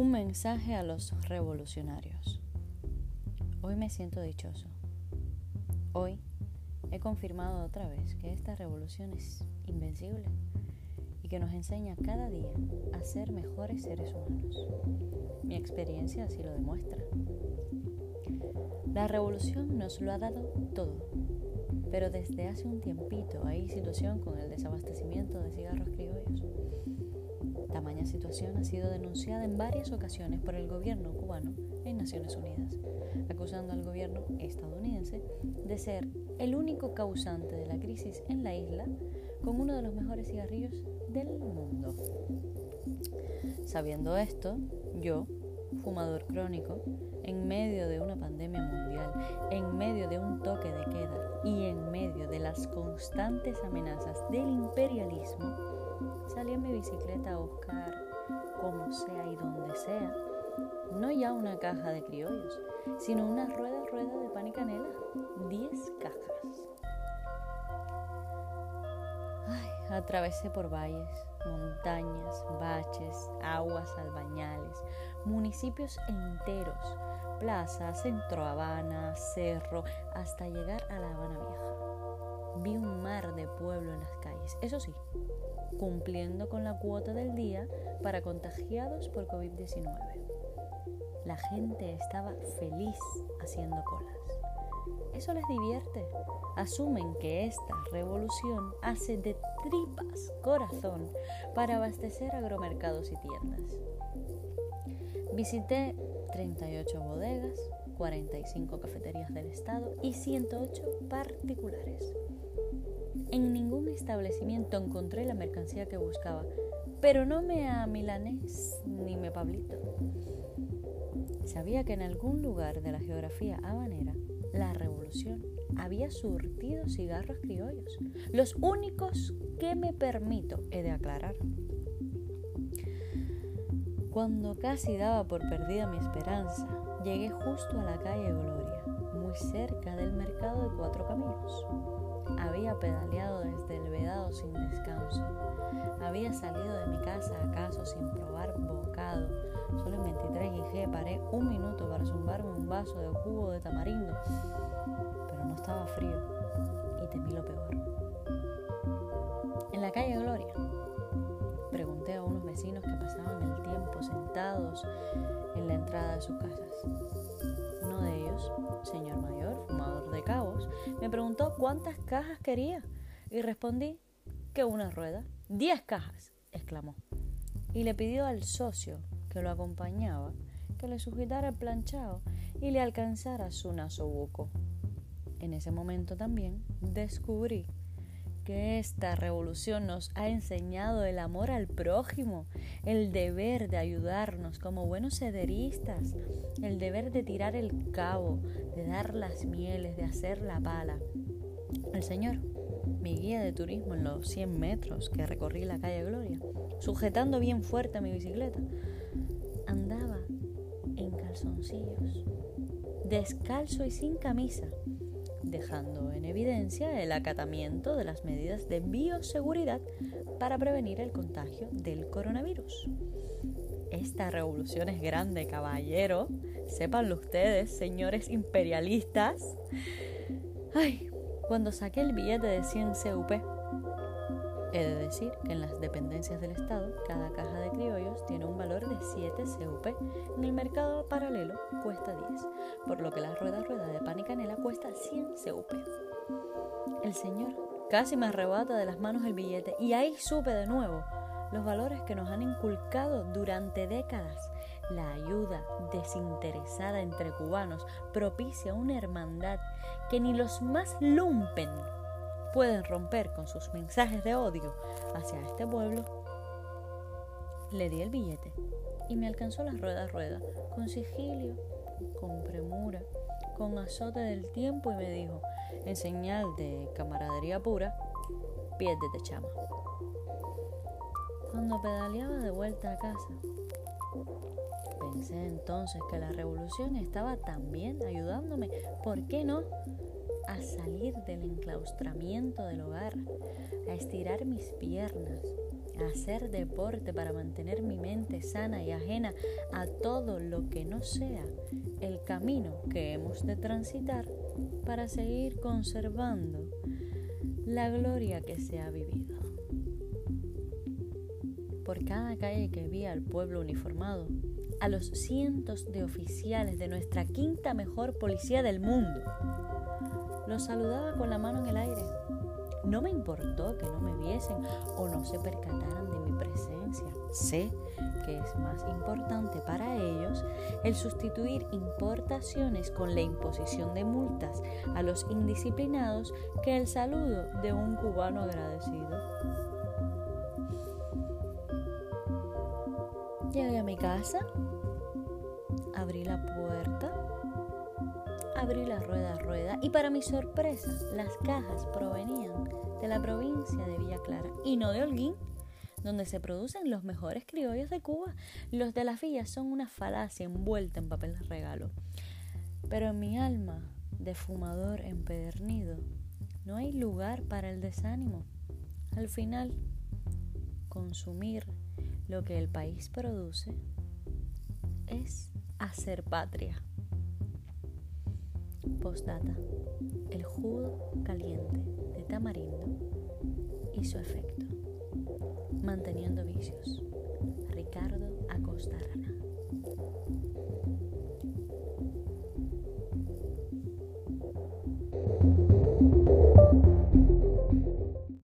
Un mensaje a los revolucionarios. Hoy me siento dichoso. Hoy he confirmado otra vez que esta revolución es invencible y que nos enseña cada día a ser mejores seres humanos. Mi experiencia así lo demuestra. La revolución nos lo ha dado todo, pero desde hace un tiempito hay situación con el desabastecimiento de cigarros criollos Tamaña situación ha sido denunciada en varias ocasiones por el gobierno cubano en Naciones Unidas, acusando al gobierno estadounidense de ser el único causante de la crisis en la isla con uno de los mejores cigarrillos del mundo. Sabiendo esto, yo, fumador crónico, en medio de una pandemia mundial, en medio de un toque de queda y en medio de las constantes amenazas del imperialismo, Salí en mi bicicleta a buscar como sea y donde sea, no ya una caja de criollos, sino una rueda rueda de pan y canela, 10 cajas. Ay, atravesé por valles, montañas, baches, aguas albañales, municipios enteros, plaza, centro Habana, cerro, hasta llegar a La Habana Vieja. Vi un mar de pueblo en las calles, eso sí, cumpliendo con la cuota del día para contagiados por COVID-19. La gente estaba feliz haciendo colas. Eso les divierte. Asumen que esta revolución hace de tripas corazón para abastecer agromercados y tiendas. Visité 38 bodegas, 45 cafeterías del estado y 108 particulares. En ningún establecimiento encontré la mercancía que buscaba, pero no me a milanés ni me pablito. Sabía que en algún lugar de la geografía habanera la revolución había surtido cigarros criollos, los únicos que me permito he de aclarar. Cuando casi daba por perdida mi esperanza, llegué justo a la calle Gloria, muy cerca del mercado de Cuatro Caminos. Había pedaleado desde el vedado sin descanso. Había salido de mi casa acaso sin probar bocado. Solo en 23 y G paré un minuto para zumbarme un vaso de jugo de tamarindo. Pero no estaba frío y temí lo peor. En la calle Gloria pregunté a unos vecinos que pasaban el tiempo sentados en la entrada de sus casas. Uno de ellos, señor mayor, fumador de cabos, me preguntó cuántas cajas quería y respondí que una rueda. Diez cajas, exclamó. Y le pidió al socio que lo acompañaba que le sujetara el planchado y le alcanzara su nasobuco. En ese momento también descubrí esta revolución nos ha enseñado el amor al prójimo, el deber de ayudarnos como buenos sederistas, el deber de tirar el cabo, de dar las mieles, de hacer la pala. El Señor, mi guía de turismo en los 100 metros que recorrí la calle Gloria, sujetando bien fuerte mi bicicleta, andaba en calzoncillos, descalzo y sin camisa dejando en evidencia el acatamiento de las medidas de bioseguridad para prevenir el contagio del coronavirus. Esta revolución es grande, caballero. Sépanlo ustedes, señores imperialistas. Ay, cuando saqué el billete de 100 CUP, He de decir que en las dependencias del Estado, cada caja de criollos tiene un valor de 7 CUP. En el mercado paralelo cuesta 10, por lo que la rueda rueda de pan y canela cuesta 100 CUP. El señor casi me arrebata de las manos el billete y ahí supe de nuevo los valores que nos han inculcado durante décadas. La ayuda desinteresada entre cubanos propicia una hermandad que ni los más lumpen pueden romper con sus mensajes de odio hacia este pueblo, le di el billete y me alcanzó la rueda a rueda, con sigilio, con premura, con azote del tiempo y me dijo, en señal de camaradería pura, piérdete chama. Cuando pedaleaba de vuelta a casa, pensé entonces que la revolución estaba también ayudándome, ¿por qué no? A salir del enclaustramiento del hogar, a estirar mis piernas, hacer deporte para mantener mi mente sana y ajena a todo lo que no sea el camino que hemos de transitar para seguir conservando la gloria que se ha vivido. Por cada calle que vi al pueblo uniformado, a los cientos de oficiales de nuestra quinta mejor policía del mundo, los saludaba con la mano en el aire no me importó que no me viesen o no se percataran de mi presencia. Sé que es más importante para ellos el sustituir importaciones con la imposición de multas a los indisciplinados que el saludo de un cubano agradecido. Llegué a mi casa, abrí la puerta abrí la rueda a rueda y para mi sorpresa las cajas provenían de la provincia de Villa Clara y no de Holguín, donde se producen los mejores criollos de Cuba. Los de las villas son una falacia envuelta en papel de regalo. Pero en mi alma de fumador empedernido no hay lugar para el desánimo. Al final, consumir lo que el país produce es hacer patria. Postdata. El jugo caliente de tamarindo y su efecto. Manteniendo vicios. Ricardo Acosta Rana.